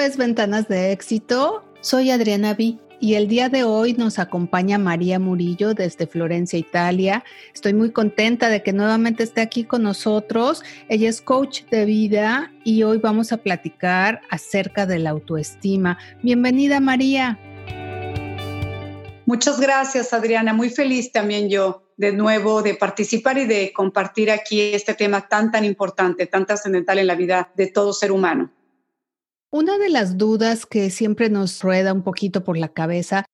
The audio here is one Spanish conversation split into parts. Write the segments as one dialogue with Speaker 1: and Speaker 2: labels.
Speaker 1: es Ventanas de Éxito. Soy Adriana B. Y el día de hoy nos acompaña María Murillo desde Florencia, Italia. Estoy muy contenta de que nuevamente esté aquí con nosotros. Ella es coach de vida y hoy vamos a platicar acerca de la autoestima. Bienvenida María.
Speaker 2: Muchas gracias Adriana. Muy feliz también yo de nuevo de participar y de compartir aquí este tema tan, tan importante, tan trascendental en la vida de todo ser humano.
Speaker 1: Una de las dudas que siempre nos rueda un poquito por la cabeza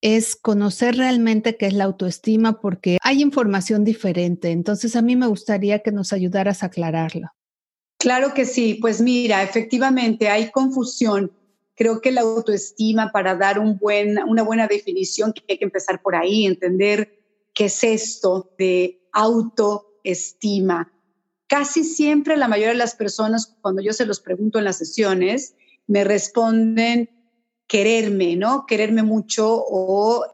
Speaker 1: es conocer realmente qué es la autoestima porque hay información diferente. Entonces a mí me gustaría que nos ayudaras a aclararlo.
Speaker 2: Claro que sí, pues mira, efectivamente hay confusión. Creo que la autoestima, para dar una buena definición, hay que empezar por ahí, entender qué es esto de autoestima. Casi siempre la mayoría de las personas, cuando yo se los pregunto en las sesiones, me responden quererme, ¿no? Quererme mucho o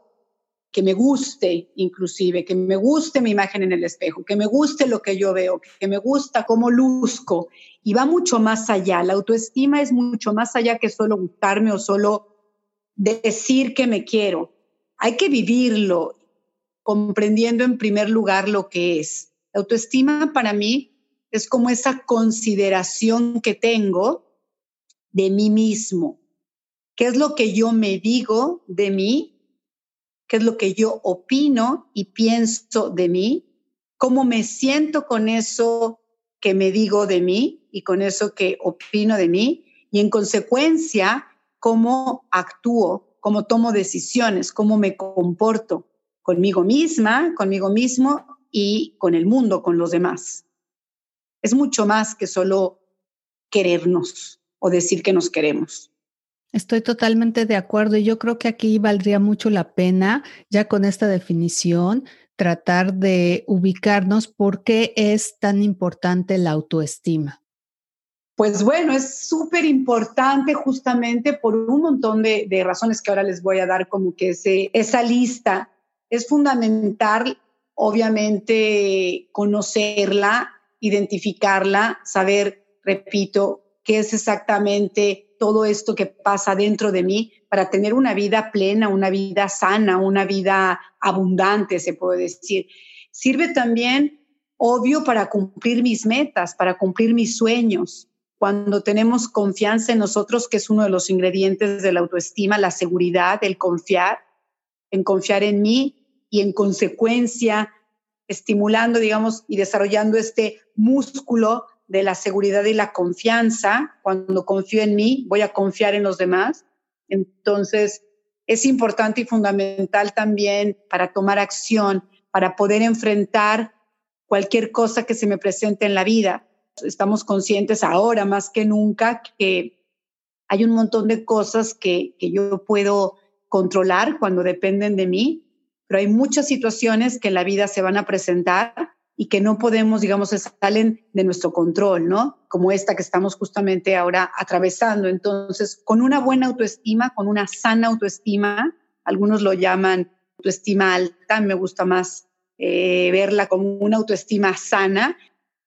Speaker 2: que me guste inclusive, que me guste mi imagen en el espejo, que me guste lo que yo veo, que me gusta cómo luzco. Y va mucho más allá. La autoestima es mucho más allá que solo gustarme o solo decir que me quiero. Hay que vivirlo, comprendiendo en primer lugar lo que es. La autoestima para mí es como esa consideración que tengo de mí mismo. ¿Qué es lo que yo me digo de mí? ¿Qué es lo que yo opino y pienso de mí? ¿Cómo me siento con eso que me digo de mí y con eso que opino de mí? Y en consecuencia, cómo actúo, cómo tomo decisiones, cómo me comporto conmigo misma, conmigo mismo y con el mundo, con los demás. Es mucho más que solo querernos o decir que nos queremos.
Speaker 1: Estoy totalmente de acuerdo y yo creo que aquí valdría mucho la pena, ya con esta definición, tratar de ubicarnos por qué es tan importante la autoestima.
Speaker 2: Pues bueno, es súper importante justamente por un montón de, razones que ahora les voy a dar como que ese, esa lista. Es fundamental, obviamente, conocerla, identificarla, saber, repito, qué es exactamente todo esto que pasa dentro de mí para tener una vida plena, una vida sana, una vida abundante, se puede decir. Sirve también, obvio, para cumplir mis metas, para cumplir mis sueños. Cuando tenemos confianza en nosotros, que es uno de los ingredientes de la autoestima, la seguridad, el confiar, en confiar en mí y en consecuencia estimulando, digamos, y desarrollando este músculo de la seguridad y la confianza. Cuando confío en mí, voy a confiar en los demás. Entonces, es importante y fundamental también para tomar acción, para poder enfrentar cualquier cosa que se me presente en la vida. Estamos conscientes ahora más que nunca que hay un montón de cosas que, que yo puedo controlar cuando dependen de mí, pero hay muchas situaciones que en la vida se van a presentar y que no podemos, digamos, salen de nuestro control, ¿no? Como esta que estamos justamente ahora atravesando. Entonces, con una buena autoestima, con una sana autoestima, algunos lo llaman autoestima alta, me gusta más eh, verla como una autoestima sana,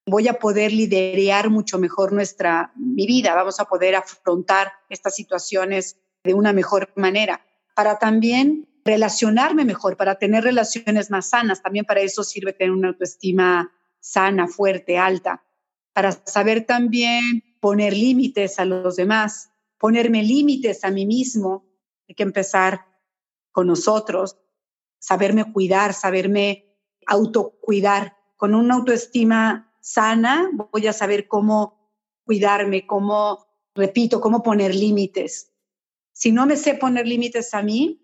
Speaker 2: voy a poder liderar mucho mejor nuestra, mi vida, vamos a poder afrontar estas situaciones de una mejor manera. Para también relacionarme mejor, para tener relaciones más sanas. También para eso sirve tener una autoestima sana, fuerte, alta, para saber también poner límites a los demás, ponerme límites a mí mismo. Hay que empezar con nosotros, saberme cuidar, saberme autocuidar. Con una autoestima sana voy a saber cómo cuidarme, cómo, repito, cómo poner límites. Si no me sé poner límites a mí,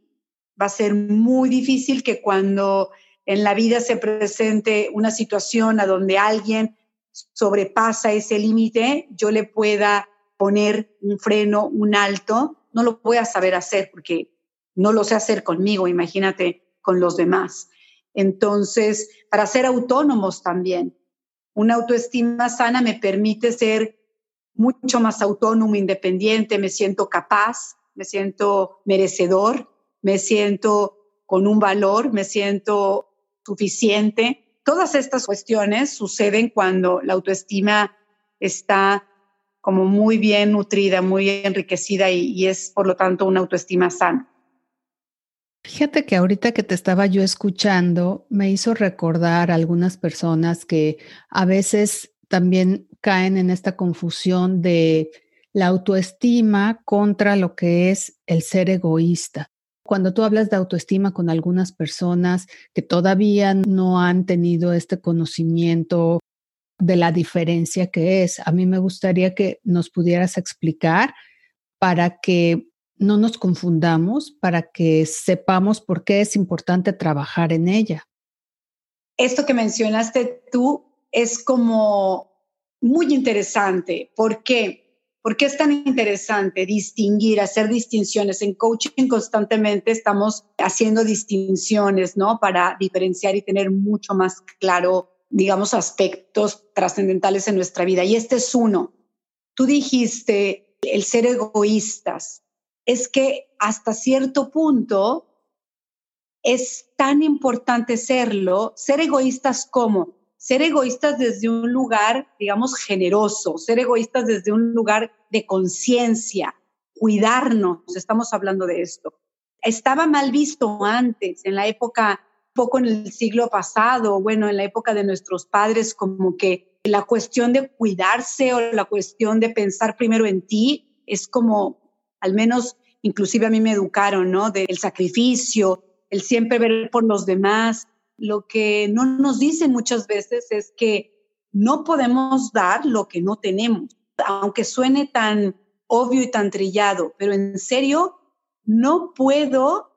Speaker 2: va a ser muy difícil que cuando en la vida se presente una situación a donde alguien sobrepasa ese límite, yo le pueda poner un freno, un alto, no lo voy a saber hacer porque no lo sé hacer conmigo, imagínate con los demás. Entonces, para ser autónomos también, una autoestima sana me permite ser mucho más autónomo, independiente, me siento capaz, me siento merecedor me siento con un valor, me siento suficiente. Todas estas cuestiones suceden cuando la autoestima está como muy bien nutrida, muy enriquecida y, y es por lo tanto una autoestima sana.
Speaker 1: Fíjate que ahorita que te estaba yo escuchando, me hizo recordar a algunas personas que a veces también caen en esta confusión de la autoestima contra lo que es el ser egoísta. Cuando tú hablas de autoestima con algunas personas que todavía no han tenido este conocimiento de la diferencia que es, a mí me gustaría que nos pudieras explicar para que no nos confundamos, para que sepamos por qué es importante trabajar en ella.
Speaker 2: Esto que mencionaste tú es como muy interesante. ¿Por qué? ¿Por qué es tan interesante distinguir, hacer distinciones? En coaching constantemente estamos haciendo distinciones, ¿no? Para diferenciar y tener mucho más claro, digamos, aspectos trascendentales en nuestra vida. Y este es uno. Tú dijiste el ser egoístas es que hasta cierto punto es tan importante serlo, ser egoístas como ser egoístas desde un lugar, digamos, generoso, ser egoístas desde un lugar de conciencia, cuidarnos, estamos hablando de esto. Estaba mal visto antes, en la época, poco en el siglo pasado, bueno, en la época de nuestros padres, como que la cuestión de cuidarse o la cuestión de pensar primero en ti es como, al menos inclusive a mí me educaron, ¿no? Del sacrificio, el siempre ver por los demás. Lo que no nos dicen muchas veces es que no podemos dar lo que no tenemos, aunque suene tan obvio y tan trillado, pero en serio, no puedo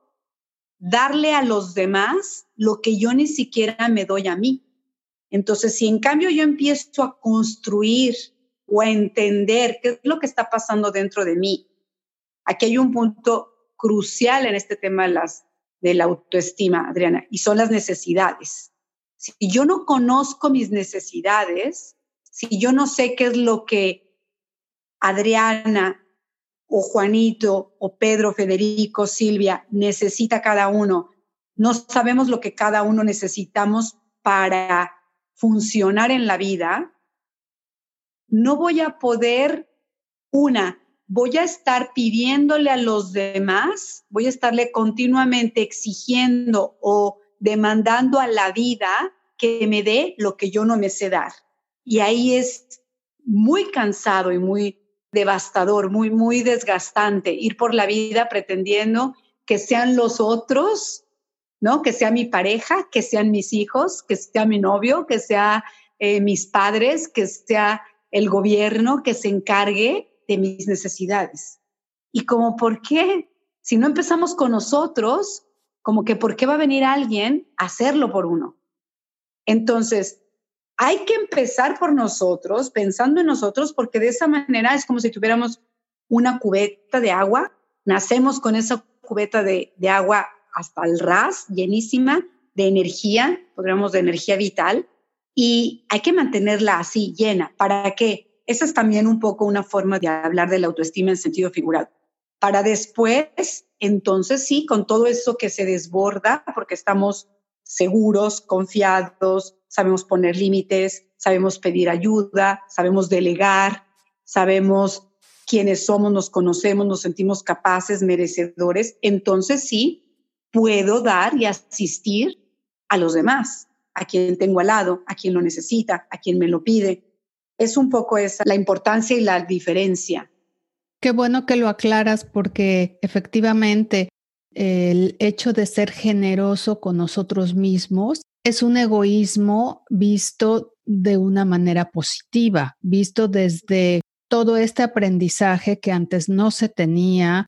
Speaker 2: darle a los demás lo que yo ni siquiera me doy a mí. Entonces, si en cambio yo empiezo a construir o a entender qué es lo que está pasando dentro de mí, Aquí hay un punto crucial en este tema de, las, de la autoestima, Adriana, y son las necesidades. Si yo no conozco mis necesidades, si yo no sé qué es lo que Adriana o Juanito o Pedro, Federico, Silvia necesita cada uno, no sabemos lo que cada uno necesitamos para funcionar en la vida, no voy a poder, una, voy a estar pidiéndole a los demás, voy a estarle continuamente exigiendo o demandando a la vida que me dé lo que yo no me sé dar. Y ahí es muy cansado y muy devastador, muy, muy desgastante ir por la vida pretendiendo que sean los otros, ¿no? Que sea mi pareja, que sean mis hijos, que sea mi novio, que sea eh, mis padres, que sea el gobierno que se encargue de mis necesidades. Y como, ¿por qué? Si no empezamos con nosotros, como que, ¿por qué va a venir alguien a hacerlo por uno? Entonces, hay que empezar por nosotros, pensando en nosotros, porque de esa manera es como si tuviéramos una cubeta de agua, nacemos con esa cubeta de, de agua hasta el ras, llenísima de energía, podríamos de energía vital, y hay que mantenerla así, llena. ¿Para qué? Esa es también un poco una forma de hablar de la autoestima en sentido figurado. Para después, entonces sí, con todo eso que se desborda, porque estamos seguros, confiados, sabemos poner límites, sabemos pedir ayuda, sabemos delegar, sabemos quiénes somos, nos conocemos, nos sentimos capaces, merecedores, entonces sí, puedo dar y asistir a los demás, a quien tengo al lado, a quien lo necesita, a quien me lo pide, es un poco esa la importancia y la diferencia.
Speaker 1: Qué bueno que lo aclaras porque efectivamente el hecho de ser generoso con nosotros mismos es un egoísmo visto de una manera positiva, visto desde todo este aprendizaje que antes no se tenía,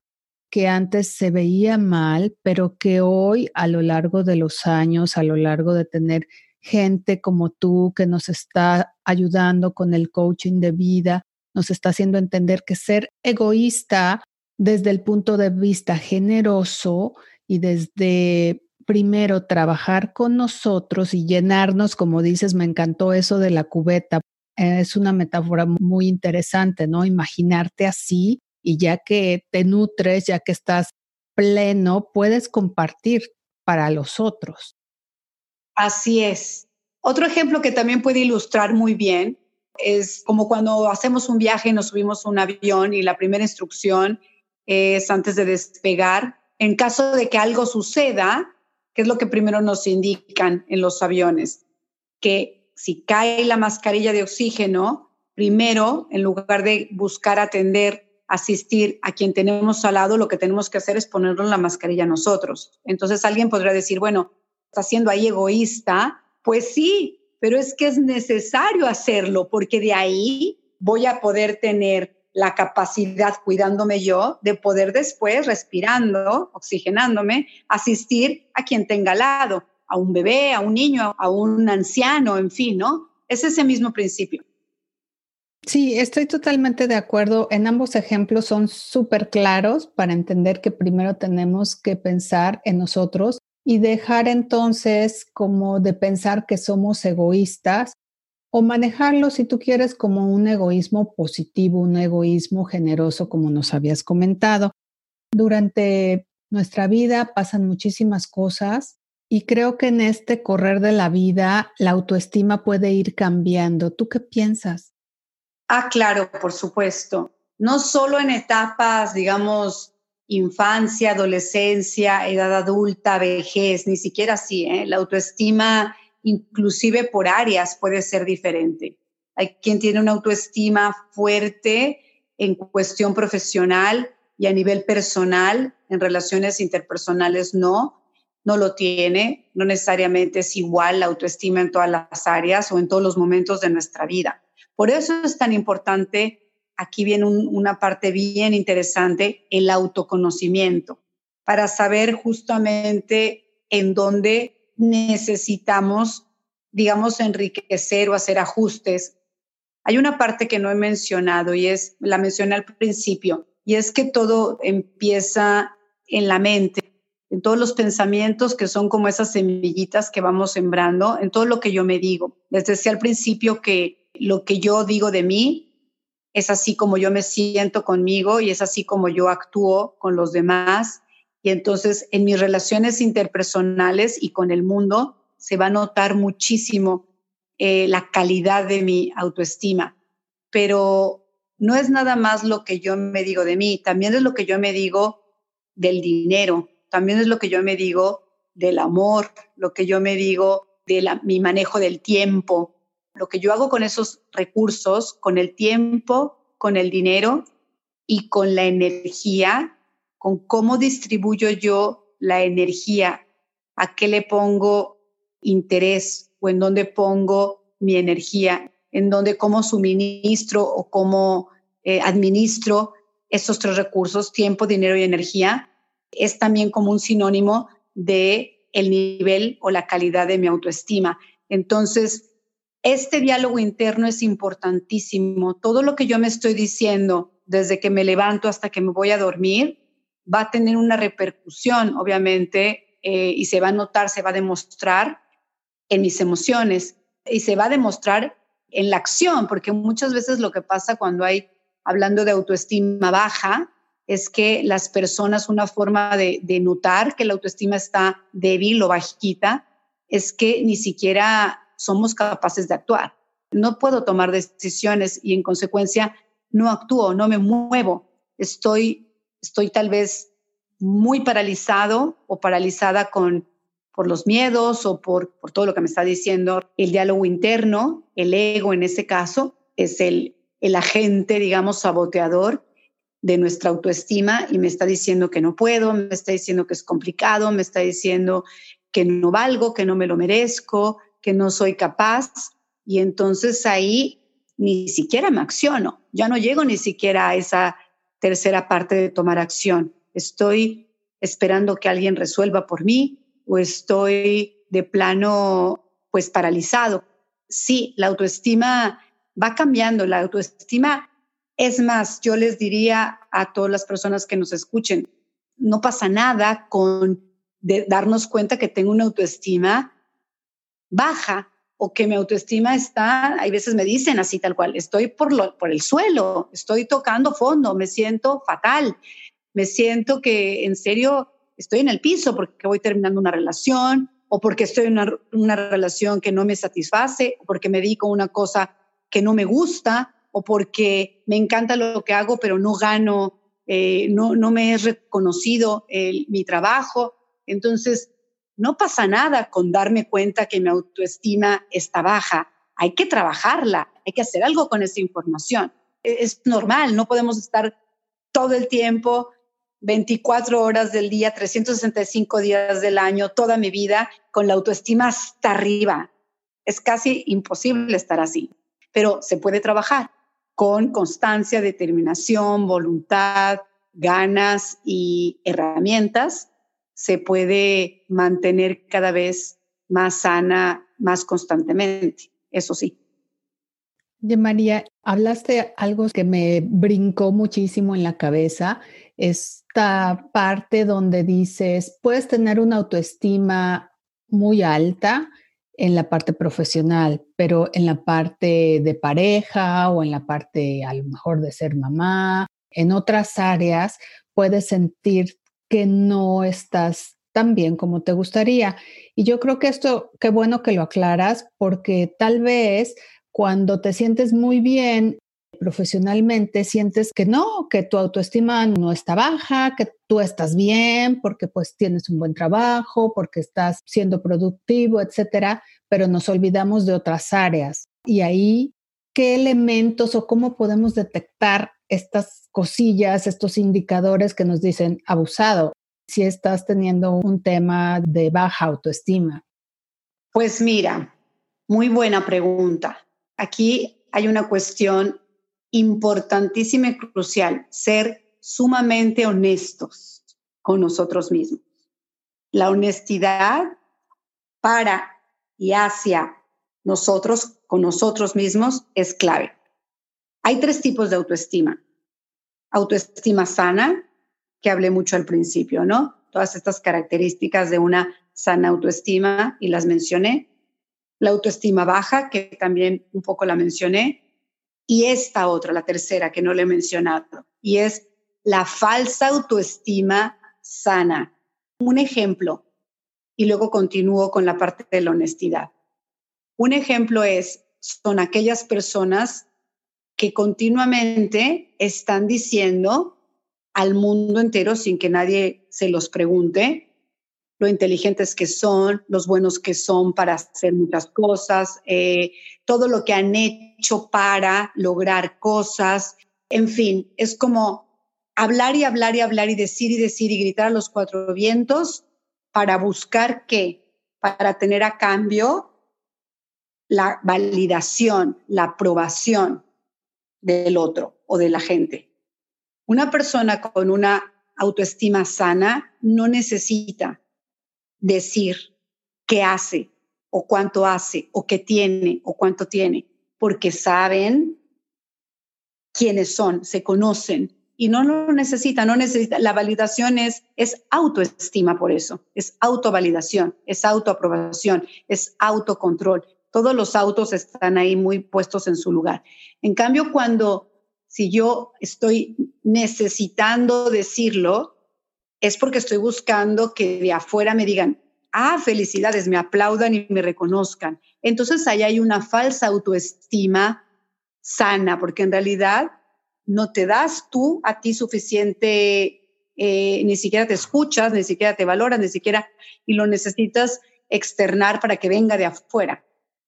Speaker 1: que antes se veía mal, pero que hoy a lo largo de los años, a lo largo de tener gente como tú que nos está ayudando con el coaching de vida, nos está haciendo entender que ser egoísta desde el punto de vista generoso y desde primero trabajar con nosotros y llenarnos, como dices, me encantó eso de la cubeta. Es una metáfora muy interesante, ¿no? Imaginarte así y ya que te nutres, ya que estás pleno, puedes compartir para los otros.
Speaker 2: Así es. Otro ejemplo que también puede ilustrar muy bien es como cuando hacemos un viaje y nos subimos a un avión y la primera instrucción es antes de despegar, en caso de que algo suceda, ¿qué es lo que primero nos indican en los aviones? Que si cae la mascarilla de oxígeno, primero, en lugar de buscar atender, asistir a quien tenemos al lado, lo que tenemos que hacer es ponernos la mascarilla nosotros. Entonces alguien podría decir, bueno, está siendo ahí egoísta. Pues sí, pero es que es necesario hacerlo porque de ahí voy a poder tener la capacidad, cuidándome yo, de poder después, respirando, oxigenándome, asistir a quien tenga al lado, a un bebé, a un niño, a un anciano, en fin, ¿no? Es ese mismo principio.
Speaker 1: Sí, estoy totalmente de acuerdo. En ambos ejemplos son súper claros para entender que primero tenemos que pensar en nosotros y dejar entonces como de pensar que somos egoístas o manejarlo si tú quieres como un egoísmo positivo, un egoísmo generoso, como nos habías comentado. Durante nuestra vida pasan muchísimas cosas y creo que en este correr de la vida la autoestima puede ir cambiando. ¿Tú qué piensas?
Speaker 2: Ah, claro, por supuesto. No solo en etapas, digamos, infancia, adolescencia, edad adulta, vejez, ni siquiera así. ¿eh? La autoestima, inclusive por áreas, puede ser diferente. Hay quien tiene una autoestima fuerte en cuestión profesional y a nivel personal, en relaciones interpersonales no, no lo tiene. No necesariamente es igual la autoestima en todas las áreas o en todos los momentos de nuestra vida. Por eso es tan importante aquí viene una parte bien interesante, el autoconocimiento, para saber justamente en dónde necesitamos, digamos, enriquecer o hacer ajustes. Hay una parte que no he mencionado y es, la mencioné al principio, y es que todo empieza en la mente, en todos los pensamientos que son como esas semillitas que vamos sembrando, en todo lo que yo me digo. Les decía al principio que lo que yo digo de mí es así como yo me siento conmigo y es así como yo actúo con los demás. Y entonces en mis relaciones interpersonales y con el mundo se va a notar muchísimo eh, la calidad de mi autoestima. Pero no es nada más lo que yo me digo de mí, también es lo que yo me digo del dinero, también es lo que yo me digo del amor, lo que yo me digo de mi manejo del tiempo, lo que yo hago con esos recursos, con el tiempo, con el dinero y con la energía, con cómo distribuyo yo la energía, a qué le pongo interés o en dónde pongo mi energía, en dónde cómo suministro o cómo eh, administro esos tres recursos, tiempo, dinero y energía, es también como un sinónimo de el nivel o la calidad de mi autoestima. Entonces, este diálogo interno es importantísimo. Todo lo que yo me estoy diciendo desde que me levanto hasta que me voy a dormir va a tener una repercusión, obviamente, eh, y se va a notar, se va a demostrar en mis emociones y se va a demostrar en la acción, porque muchas veces lo que pasa cuando hay, hablando de autoestima baja, es que las personas, una forma de, de notar que la autoestima está débil o bajita, es que ni siquiera somos capaces de actuar. No puedo tomar decisiones y en consecuencia no actúo, no me muevo. Estoy, estoy tal vez muy paralizado o paralizada con, por los miedos o por, por todo lo que me está diciendo el diálogo interno, el ego en ese caso, es el, el agente, digamos, saboteador de nuestra autoestima y me está diciendo que no puedo, me está diciendo que es complicado, me está diciendo que no valgo, que no me lo merezco, que no soy capaz y entonces ahí ni siquiera me acciono, ya no llego ni siquiera a esa tercera parte de tomar acción. Estoy esperando que alguien resuelva por mí o estoy de plano pues paralizado. Sí, la autoestima va cambiando, la autoestima es más, yo les diría a todas las personas que nos escuchen, no pasa nada con darnos cuenta que tengo una autoestima baja o que mi autoestima está, hay veces me dicen así tal cual, estoy por, lo, por el suelo, estoy tocando fondo, me siento fatal, me siento que en serio estoy en el piso porque voy terminando una relación o porque estoy en una, una relación que no me satisface o porque me dedico a una cosa que no me gusta o porque me encanta lo que hago, pero no gano, eh, no, no me es reconocido mi trabajo. Entonces, no pasa nada con darme cuenta que mi autoestima está baja. Hay que trabajarla, hay que hacer algo con esa información. E, es normal, no podemos estar todo el tiempo 24 horas del día, 365 días del año, toda mi vida, con la autoestima hasta arriba. Es casi imposible estar así, pero se puede trabajar con constancia, determinación, voluntad, ganas y herramientas. Se puede mantener cada vez más sana, más constantemente, eso sí.
Speaker 1: De María, hablaste algo que me brincó muchísimo en la cabeza esta parte donde dices, puedes tener una autoestima muy alta en la parte profesional, pero en la parte de pareja o en la parte a lo mejor de ser mamá, en otras áreas puedes sentir que no estás tan bien como te gustaría. Y yo creo que esto, qué bueno que lo aclaras, porque tal vez cuando te sientes muy bien profesionalmente sientes que no, que tu autoestima no está baja, que tú estás bien porque pues tienes un buen trabajo, porque estás siendo productivo, etcétera, pero nos olvidamos de otras áreas. Y ahí, ¿qué elementos o cómo podemos detectar estas cosillas, estos indicadores que nos dicen abusado si estás teniendo un tema de baja autoestima?
Speaker 2: Pues mira, muy buena pregunta. Aquí hay una cuestión importantísima y crucial, ser sumamente honestos con nosotros mismos. La honestidad para y hacia nosotros, con nosotros mismos, es clave. Hay tres tipos de autoestima. Autoestima sana, que hablé mucho al principio, ¿no? Todas estas características de una sana autoestima y las mencioné. La autoestima baja, que también un poco la mencioné, y esta otra, la tercera, que no le he mencionado, y es la falsa autoestima sana. Un ejemplo, y luego continúo con la parte de la honestidad. Un ejemplo es, son aquellas personas que continuamente están diciendo al mundo entero sin que nadie se los pregunte lo inteligentes que son, los buenos que son para hacer muchas cosas, eh, todo lo que han hecho para lograr cosas. En fin, es como hablar y hablar y hablar y decir y decir y gritar a los cuatro vientos para buscar qué, para tener a cambio la validación, la aprobación del otro o de la gente. Una persona con una autoestima sana no necesita decir qué hace o cuánto hace o qué tiene o cuánto tiene, porque saben quiénes son, se conocen y no lo necesitan, no necesita. La validación es, es autoestima por eso, es autovalidación, es autoaprobación, es autocontrol. Todos los autos están ahí muy puestos en su lugar. En cambio, cuando si yo estoy necesitando decirlo, es porque estoy buscando que de afuera me digan, ah, felicidades, me aplaudan y me reconozcan. Entonces ahí hay una falsa autoestima sana, porque en realidad no te das tú a ti suficiente, eh, ni siquiera te escuchas, ni siquiera te valoras, ni siquiera, y lo necesitas externar para que venga de afuera.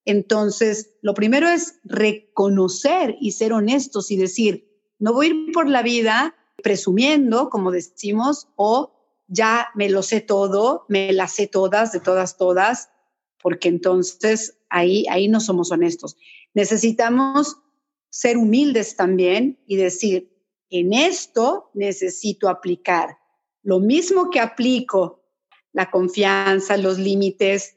Speaker 2: Entonces, lo primero es reconocer y ser honestos y decir, no voy a ir por la vida presumiendo, como decimos, o ya me lo sé todo, me las sé todas, de todas, todas, porque entonces ahí, ahí no somos honestos. Necesitamos ser humildes también y decir, en esto necesito aplicar lo mismo que aplico, la confianza, los límites,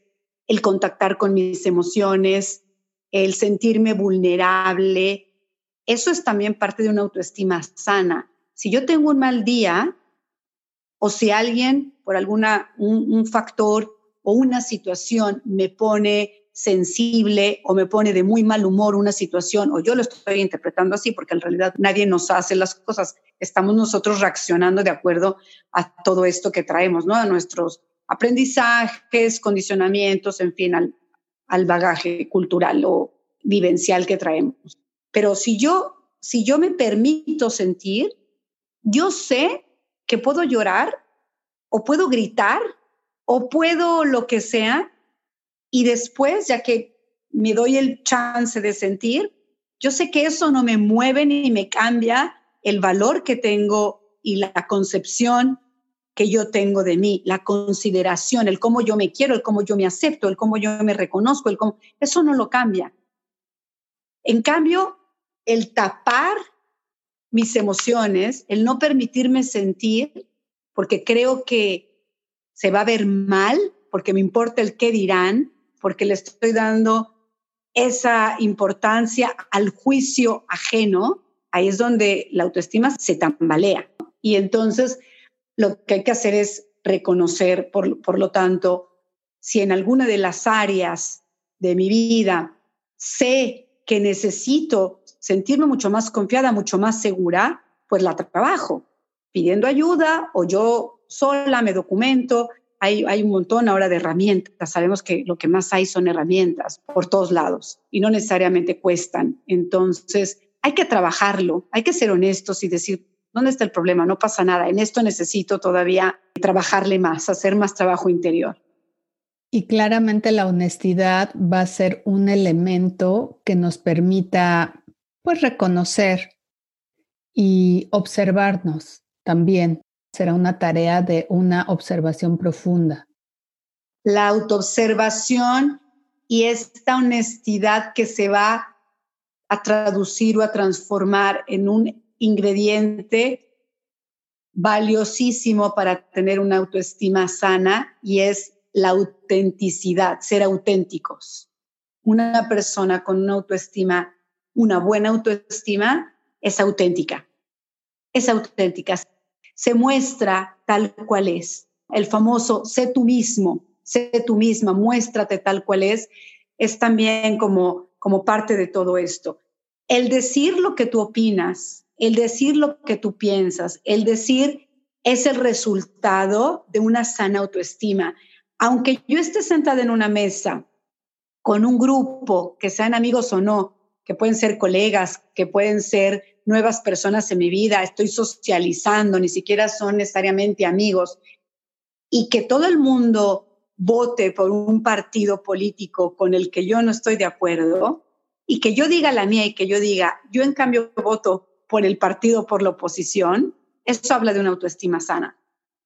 Speaker 2: el contactar con mis emociones, el sentirme vulnerable. Eso es también parte de una autoestima sana si yo tengo un mal día o si alguien por alguna un, factor o una situación me pone sensible o me pone de muy mal humor una situación o yo lo estoy interpretando así porque en realidad nadie nos hace las cosas, estamos nosotros reaccionando de acuerdo a todo esto que traemos, ¿no? A nuestros aprendizajes, condicionamientos, en fin, al, bagaje cultural o vivencial que traemos. Pero si yo, si yo me permito sentir, yo sé que puedo llorar o puedo gritar o puedo lo que sea y después, ya que me doy el chance de sentir, yo sé que eso no me mueve ni me cambia el valor que tengo y la concepción que yo tengo de mí, la consideración, el cómo yo me quiero, el cómo yo me acepto, el cómo yo me reconozco, el cómo, eso no lo cambia. En cambio, el tapar mis emociones, el no permitirme sentir, porque creo que se va a ver mal, porque me importa el qué dirán, porque le estoy dando esa importancia al juicio ajeno, ahí es donde la autoestima se tambalea. Y entonces lo que hay que hacer es reconocer, por, por lo tanto, si en alguna de las áreas de mi vida sé que necesito sentirme mucho más confiada, mucho más segura, pues la trabajo, pidiendo ayuda o yo sola me documento. Hay, hay un montón ahora de herramientas. Sabemos que lo que más hay son herramientas por todos lados y no necesariamente cuestan. Entonces, hay que trabajarlo, hay que ser honestos y decir, ¿dónde está el problema? No pasa nada. En esto necesito todavía trabajarle más, hacer más trabajo interior.
Speaker 1: Y claramente la honestidad va a ser un elemento que nos permita pues reconocer y observarnos también. Será una tarea de una observación profunda.
Speaker 2: La autoobservación y esta honestidad que se va a traducir o a transformar en un ingrediente valiosísimo para tener una autoestima sana y es la autenticidad, ser auténticos. Una persona con una autoestima, una buena autoestima, es auténtica. Es auténtica. Se muestra tal cual es. El famoso sé tú mismo, sé tú misma, muéstrate tal cual es, es también como, como parte de todo esto. El decir lo que tú opinas, el decir lo que tú piensas, el decir es el resultado de una sana autoestima. Aunque yo esté sentada en una mesa con un grupo, que sean amigos o no, que pueden ser colegas, que pueden ser nuevas personas en mi vida, estoy socializando, ni siquiera son necesariamente amigos, y que todo el mundo vote por un partido político con el que yo no estoy de acuerdo, y que yo diga la mía y que yo diga, yo en cambio voto por el partido, por la oposición, eso habla de una autoestima sana.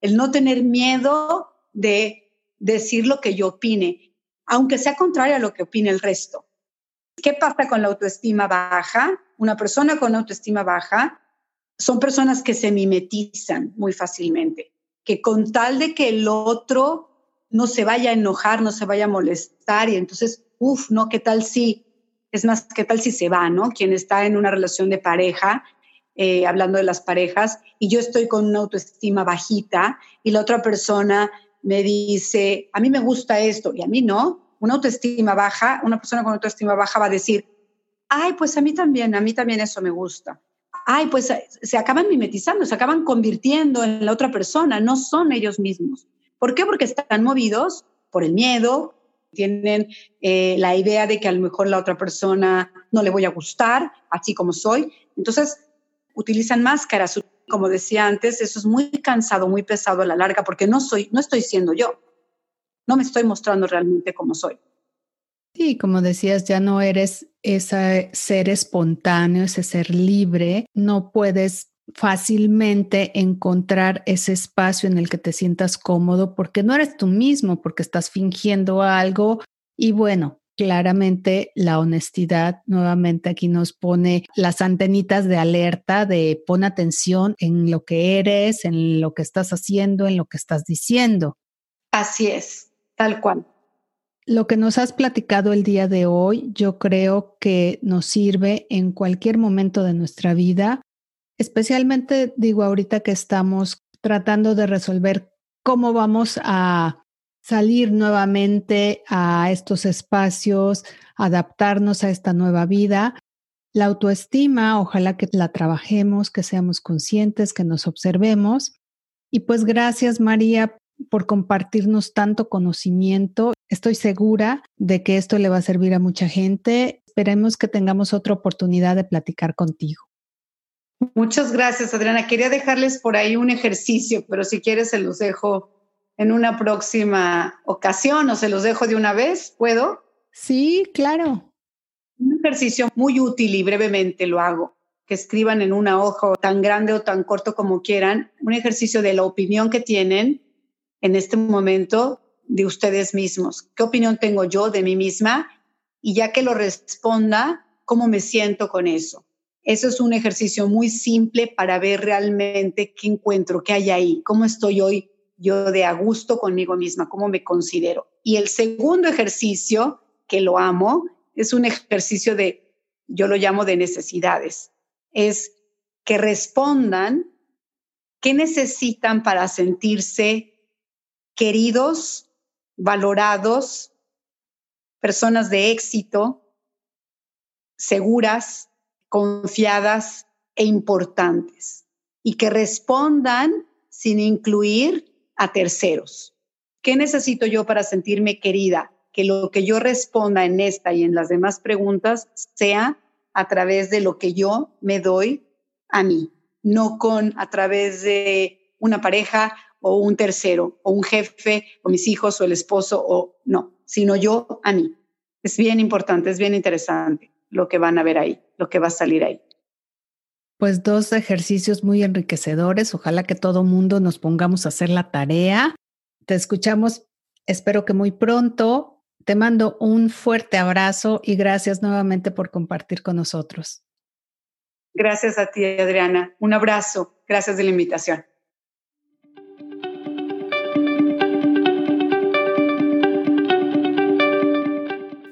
Speaker 2: El no tener miedo de decir lo que yo opine, aunque sea contrario a lo que opine el resto. ¿Qué pasa con la autoestima baja? Una persona con autoestima baja son personas que se mimetizan muy fácilmente, que con tal de que el otro no se vaya a enojar, no se vaya a molestar y entonces, uff, no, ¿qué tal si? Es más, ¿qué tal si se va, no? Quien está en una relación de pareja, eh, hablando de las parejas, y yo estoy con una autoestima bajita y la otra persona me dice, a mí me gusta esto y a mí no, una autoestima baja, una persona con autoestima baja va a decir, ay, pues a mí también, a mí también eso me gusta. Ay, pues se acaban mimetizando, se acaban convirtiendo en la otra persona, no son ellos mismos. ¿Por qué? Porque están movidos por el miedo, tienen eh, la idea de que a lo mejor la otra persona no le voy a gustar, así como soy. Entonces, utilizan máscaras, como decía antes, eso es muy cansado, muy pesado a la larga, porque no soy, no estoy siendo yo. No me estoy mostrando realmente como soy.
Speaker 1: Sí, como decías, ya no eres ese ser espontáneo, ese ser libre. No puedes fácilmente encontrar ese espacio en el que te sientas cómodo porque no eres tú mismo, porque estás fingiendo algo. Y bueno, claramente la honestidad nuevamente aquí nos pone las antenitas de alerta de pon atención en lo que eres, en lo que estás haciendo, en lo que estás diciendo.
Speaker 2: Así es, tal cual.
Speaker 1: Lo que nos has platicado el día de hoy, yo creo que nos sirve en cualquier momento de nuestra vida, especialmente digo ahorita que estamos tratando de resolver cómo vamos a salir nuevamente a estos espacios, adaptarnos a esta nueva vida. La autoestima, ojalá que la trabajemos, que seamos conscientes, que nos observemos. Y pues gracias María por compartirnos tanto conocimiento. Estoy segura de que esto le va a servir a mucha gente. Esperemos que tengamos otra oportunidad de platicar contigo.
Speaker 2: Muchas gracias, Adriana. Quería dejarles por ahí un ejercicio, pero si quieres se los dejo en una próxima ocasión o se los dejo de una vez. ¿Puedo?
Speaker 1: Sí, claro.
Speaker 2: Un ejercicio muy útil y brevemente lo hago. Que escriban en una hoja tan grande o tan corto como quieran, un ejercicio de la opinión que tienen en este momento de ustedes mismos. ¿Qué opinión tengo yo de mí misma? Y ya que lo responda, ¿cómo me siento con eso? Eso es un ejercicio muy simple para ver realmente qué encuentro, qué hay ahí, cómo estoy hoy yo de a gusto conmigo misma, cómo me considero. Y el segundo ejercicio, que lo amo, es un ejercicio de, yo lo llamo de necesidades. Es que respondan qué necesitan para sentirse queridos, valorados, personas de éxito, seguras, confiadas e importantes. Y que respondan sin incluir a terceros. ¿Qué necesito yo para sentirme querida? Que lo que yo responda en esta y en las demás preguntas sea a través de lo que yo me doy a mí, no con a través de una pareja o un tercero o un jefe o mis hijos o el esposo o no, sino yo a mí. Es bien importante, es bien interesante lo que van a ver ahí, lo que va a salir ahí.
Speaker 1: Pues dos ejercicios muy enriquecedores. Ojalá que todo mundo nos pongamos a hacer la tarea. Te escuchamos, espero que muy pronto. Te mando un fuerte abrazo y gracias nuevamente por compartir con nosotros.
Speaker 2: Gracias a ti, Adriana. Un abrazo. Gracias de la invitación.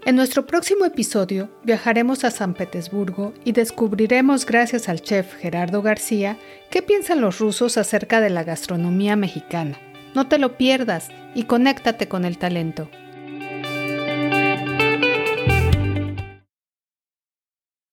Speaker 1: En nuestro próximo episodio viajaremos a San Petersburgo y descubriremos, gracias al chef Gerardo García, qué piensan los rusos acerca de la gastronomía mexicana. No te lo pierdas y conéctate con el talento.